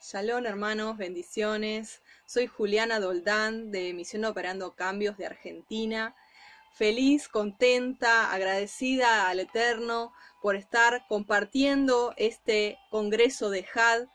Shalom hermanos, bendiciones. Soy Juliana Doldán de Misión Operando Cambios de Argentina. Feliz, contenta, agradecida al Eterno por estar compartiendo este Congreso de HAD.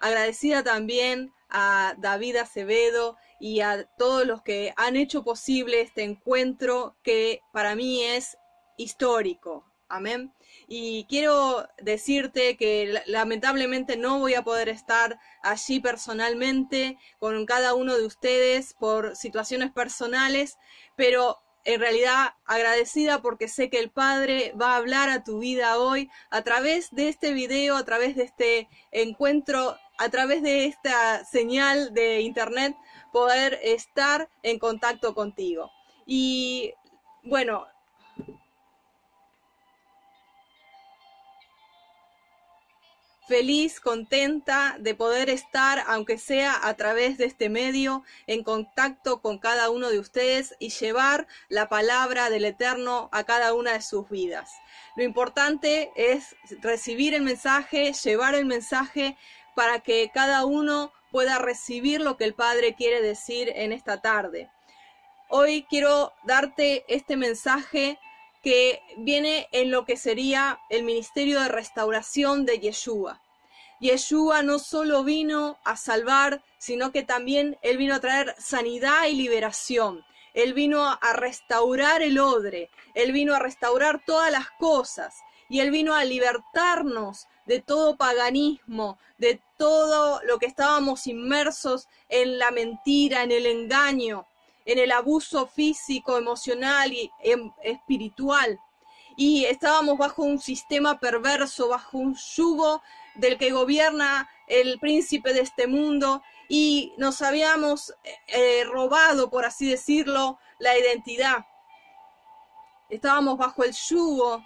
Agradecida también a David Acevedo y a todos los que han hecho posible este encuentro que para mí es histórico. Amén. Y quiero decirte que lamentablemente no voy a poder estar allí personalmente con cada uno de ustedes por situaciones personales, pero en realidad agradecida porque sé que el Padre va a hablar a tu vida hoy a través de este video, a través de este encuentro, a través de esta señal de internet, poder estar en contacto contigo. Y bueno, feliz, contenta de poder estar, aunque sea a través de este medio, en contacto con cada uno de ustedes y llevar la palabra del Eterno a cada una de sus vidas. Lo importante es recibir el mensaje, llevar el mensaje para que cada uno pueda recibir lo que el Padre quiere decir en esta tarde. Hoy quiero darte este mensaje que viene en lo que sería el ministerio de restauración de Yeshua. Yeshua no solo vino a salvar, sino que también Él vino a traer sanidad y liberación. Él vino a restaurar el odre, Él vino a restaurar todas las cosas y Él vino a libertarnos de todo paganismo, de todo lo que estábamos inmersos en la mentira, en el engaño en el abuso físico, emocional y em, espiritual. Y estábamos bajo un sistema perverso, bajo un yugo del que gobierna el príncipe de este mundo y nos habíamos eh, robado, por así decirlo, la identidad. Estábamos bajo el yugo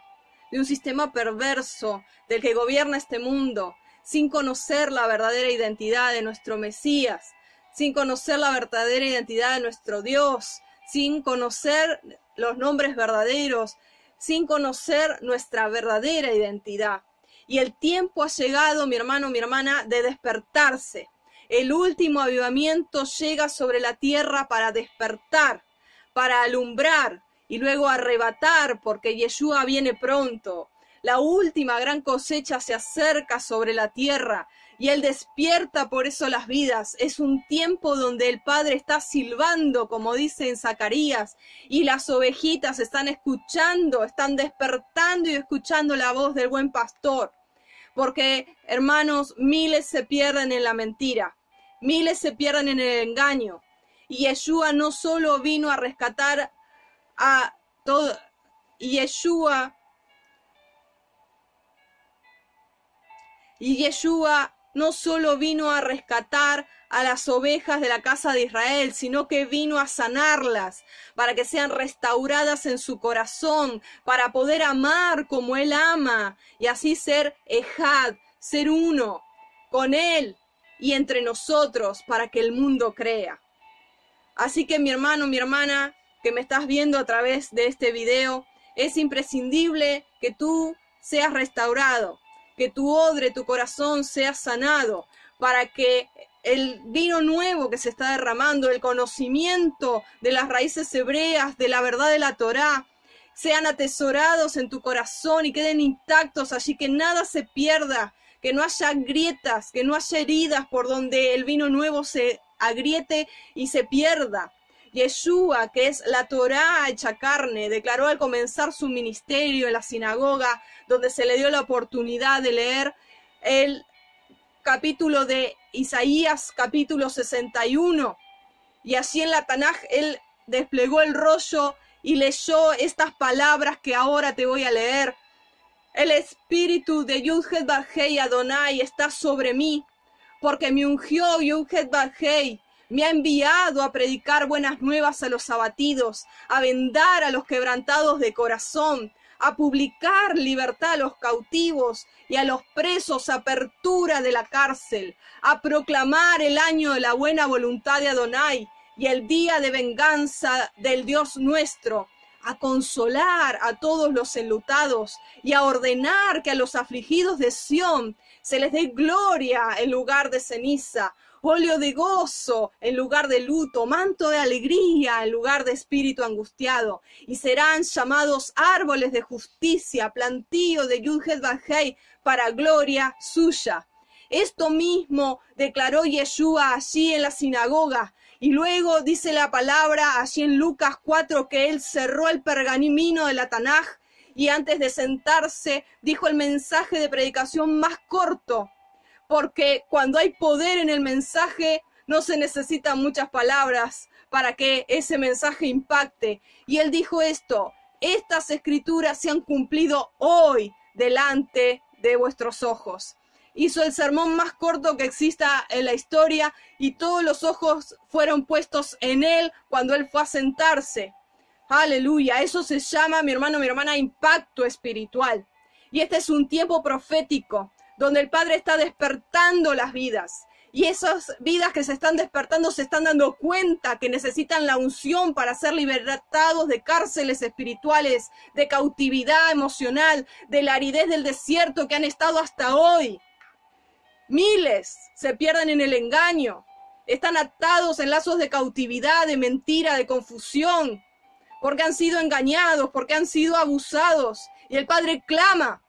de un sistema perverso del que gobierna este mundo, sin conocer la verdadera identidad de nuestro Mesías, sin conocer la verdadera identidad de nuestro Dios, sin conocer los nombres verdaderos, sin conocer nuestra verdadera identidad. Y el tiempo ha llegado, mi hermano, mi hermana, de despertarse. El último avivamiento llega sobre la tierra para despertar, para alumbrar y luego arrebatar, porque Yeshua viene pronto. La última gran cosecha se acerca sobre la tierra y Él despierta por eso las vidas. Es un tiempo donde el Padre está silbando, como dice en Zacarías, y las ovejitas están escuchando, están despertando y escuchando la voz del buen pastor. Porque, hermanos, miles se pierden en la mentira, miles se pierden en el engaño. Y Yeshua no solo vino a rescatar a todo, Yeshua y Yeshua no solo vino a rescatar a las ovejas de la casa de Israel, sino que vino a sanarlas, para que sean restauradas en su corazón, para poder amar como Él ama, y así ser Ejad, ser uno con Él y entre nosotros, para que el mundo crea. Así que mi hermano, mi hermana, que me estás viendo a través de este video, es imprescindible que tú seas restaurado, que tu odre, tu corazón sea sanado, para que el vino nuevo que se está derramando, el conocimiento de las raíces hebreas, de la verdad de la Torá, sean atesorados en tu corazón y queden intactos allí, que nada se pierda, que no haya grietas, que no haya heridas por donde el vino nuevo se agriete y se pierda. Yeshua, que es la Torá hecha carne, declaró al comenzar su ministerio en la sinagoga, donde se le dio la oportunidad de leer el capítulo de Isaías, capítulo 61. Y así en la Tanaj él desplegó el rollo y leyó estas palabras que ahora te voy a leer. El espíritu de Yudhet Bajei Adonai está sobre mí, porque me ungió Yudhet Bajei me ha enviado a predicar buenas nuevas a los abatidos, a vendar a los quebrantados de corazón, a publicar libertad a los cautivos y a los presos apertura de la cárcel, a proclamar el año de la buena voluntad de Adonai y el día de venganza del Dios nuestro, a consolar a todos los enlutados y a ordenar que a los afligidos de Sión se les dé gloria en lugar de ceniza, óleo de gozo en lugar de luto, manto de alegría en lugar de espíritu angustiado, y serán llamados árboles de justicia, plantío de Yudhet Bajei para gloria suya. Esto mismo declaró Yeshua allí en la sinagoga. Y luego dice la palabra allí en Lucas 4 que él cerró el pergamino de la Tanaj y antes de sentarse dijo el mensaje de predicación más corto porque cuando hay poder en el mensaje, no se necesitan muchas palabras para que ese mensaje impacte. Y él dijo esto, estas escrituras se han cumplido hoy delante de vuestros ojos. Hizo el sermón más corto que exista en la historia y todos los ojos fueron puestos en él cuando él fue a sentarse. Aleluya, eso se llama, mi hermano, mi hermana, impacto espiritual. Y este es un tiempo profético donde el Padre está despertando las vidas. Y esas vidas que se están despertando se están dando cuenta que necesitan la unción para ser libertados de cárceles espirituales, de cautividad emocional, de la aridez del desierto que han estado hasta hoy. Miles se pierden en el engaño, están atados en lazos de cautividad, de mentira, de confusión, porque han sido engañados, porque han sido abusados. Y el Padre clama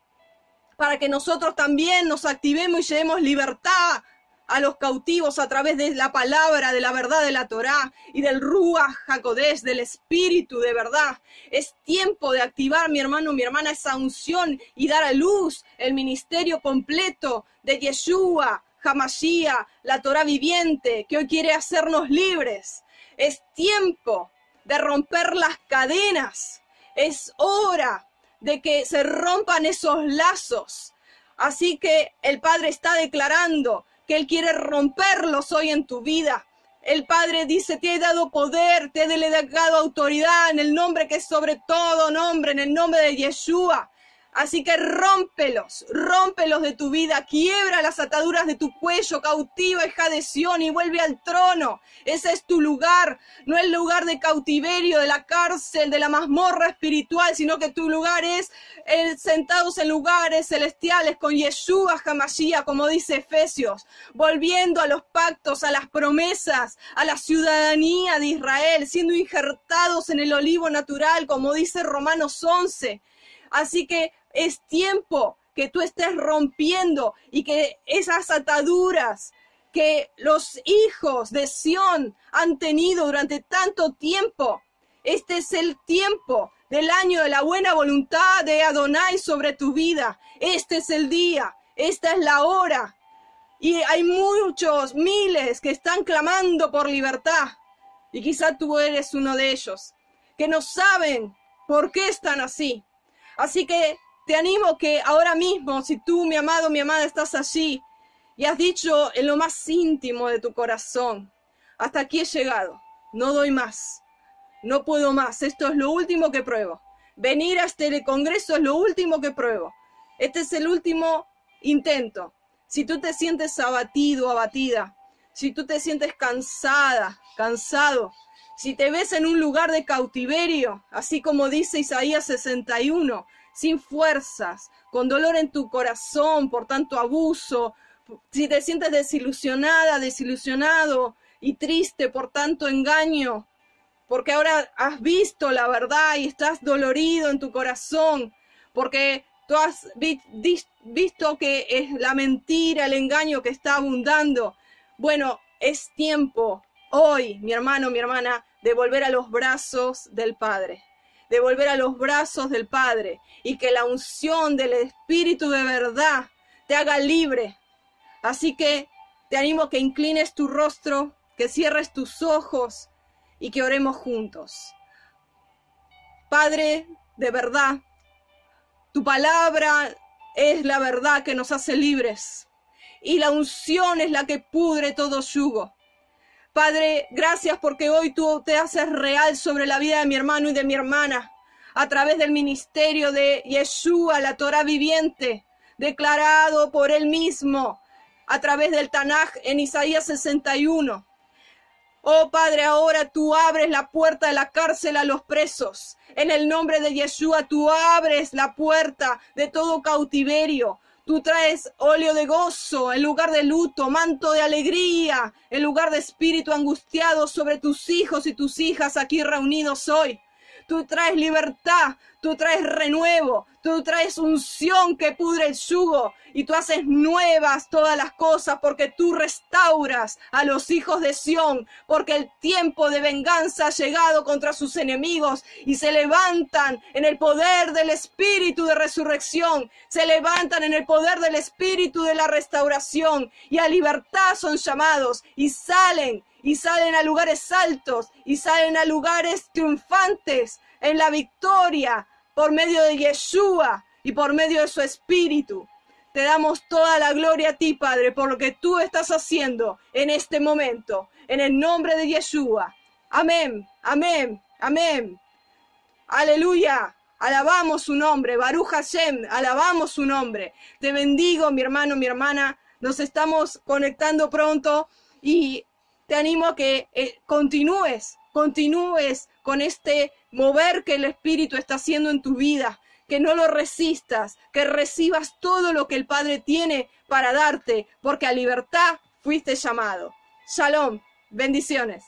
para que nosotros también nos activemos y llevemos libertad a los cautivos a través de la palabra, de la verdad de la Torá y del Ruach Jacodés, del Espíritu de verdad. Es tiempo de activar, mi hermano, mi hermana, esa unción y dar a luz el ministerio completo de Yeshua, Hamashia, la Torá viviente, que hoy quiere hacernos libres. Es tiempo de romper las cadenas. Es hora de que se rompan esos lazos. Así que el Padre está declarando que Él quiere romperlos hoy en tu vida. El Padre dice, te he dado poder, te he delegado autoridad en el nombre que es sobre todo nombre, en el nombre de Yeshua. Así que rómpelos, rómpelos de tu vida, quiebra las ataduras de tu cuello, cautiva hija de y vuelve al trono. Ese es tu lugar, no el lugar de cautiverio, de la cárcel, de la mazmorra espiritual, sino que tu lugar es el, sentados en lugares celestiales con Yeshua Hamashiach, como dice Efesios, volviendo a los pactos, a las promesas, a la ciudadanía de Israel, siendo injertados en el olivo natural, como dice Romanos 11. Así que es tiempo que tú estés rompiendo y que esas ataduras que los hijos de Sión han tenido durante tanto tiempo, este es el tiempo del año de la buena voluntad de Adonai sobre tu vida. Este es el día, esta es la hora. Y hay muchos, miles que están clamando por libertad. Y quizá tú eres uno de ellos, que no saben por qué están así. Así que te animo que ahora mismo, si tú, mi amado, mi amada, estás allí y has dicho en lo más íntimo de tu corazón, hasta aquí he llegado, no doy más, no puedo más, esto es lo último que pruebo. Venir a este congreso es lo último que pruebo. Este es el último intento. Si tú te sientes abatido, abatida, si tú te sientes cansada, cansado, si te ves en un lugar de cautiverio, así como dice Isaías 61, sin fuerzas, con dolor en tu corazón por tanto abuso, si te sientes desilusionada, desilusionado y triste por tanto engaño, porque ahora has visto la verdad y estás dolorido en tu corazón, porque tú has visto que es la mentira, el engaño que está abundando. Bueno, es tiempo hoy, mi hermano, mi hermana, de volver a los brazos del Padre de volver a los brazos del Padre y que la unción del Espíritu de verdad te haga libre. Así que te animo a que inclines tu rostro, que cierres tus ojos y que oremos juntos. Padre, de verdad, tu palabra es la verdad que nos hace libres y la unción es la que pudre todo yugo. Padre, gracias porque hoy tú te haces real sobre la vida de mi hermano y de mi hermana a través del ministerio de Yeshua, la Torah viviente, declarado por él mismo a través del Tanaj en Isaías 61. Oh Padre, ahora tú abres la puerta de la cárcel a los presos. En el nombre de Yeshua tú abres la puerta de todo cautiverio. Tú traes óleo de gozo en lugar de luto, manto de alegría en lugar de espíritu angustiado sobre tus hijos y tus hijas aquí reunidos hoy. Tú traes libertad, tú traes renuevo, tú traes unción que pudre el yugo y tú haces nuevas todas las cosas porque tú restauras a los hijos de Sión, porque el tiempo de venganza ha llegado contra sus enemigos y se levantan en el poder del espíritu de resurrección, se levantan en el poder del espíritu de la restauración y a libertad son llamados y salen y salen a lugares altos y salen a lugares triunfantes en la victoria por medio de Yeshua y por medio de su espíritu. Te damos toda la gloria a ti, Padre, por lo que tú estás haciendo en este momento, en el nombre de Yeshua. Amén, amén, amén. Aleluya. Alabamos su nombre. Baruch Hashem, alabamos su nombre. Te bendigo, mi hermano, mi hermana. Nos estamos conectando pronto y te animo a que eh, continúes, continúes con este mover que el Espíritu está haciendo en tu vida, que no lo resistas, que recibas todo lo que el Padre tiene para darte, porque a libertad fuiste llamado. Shalom, bendiciones.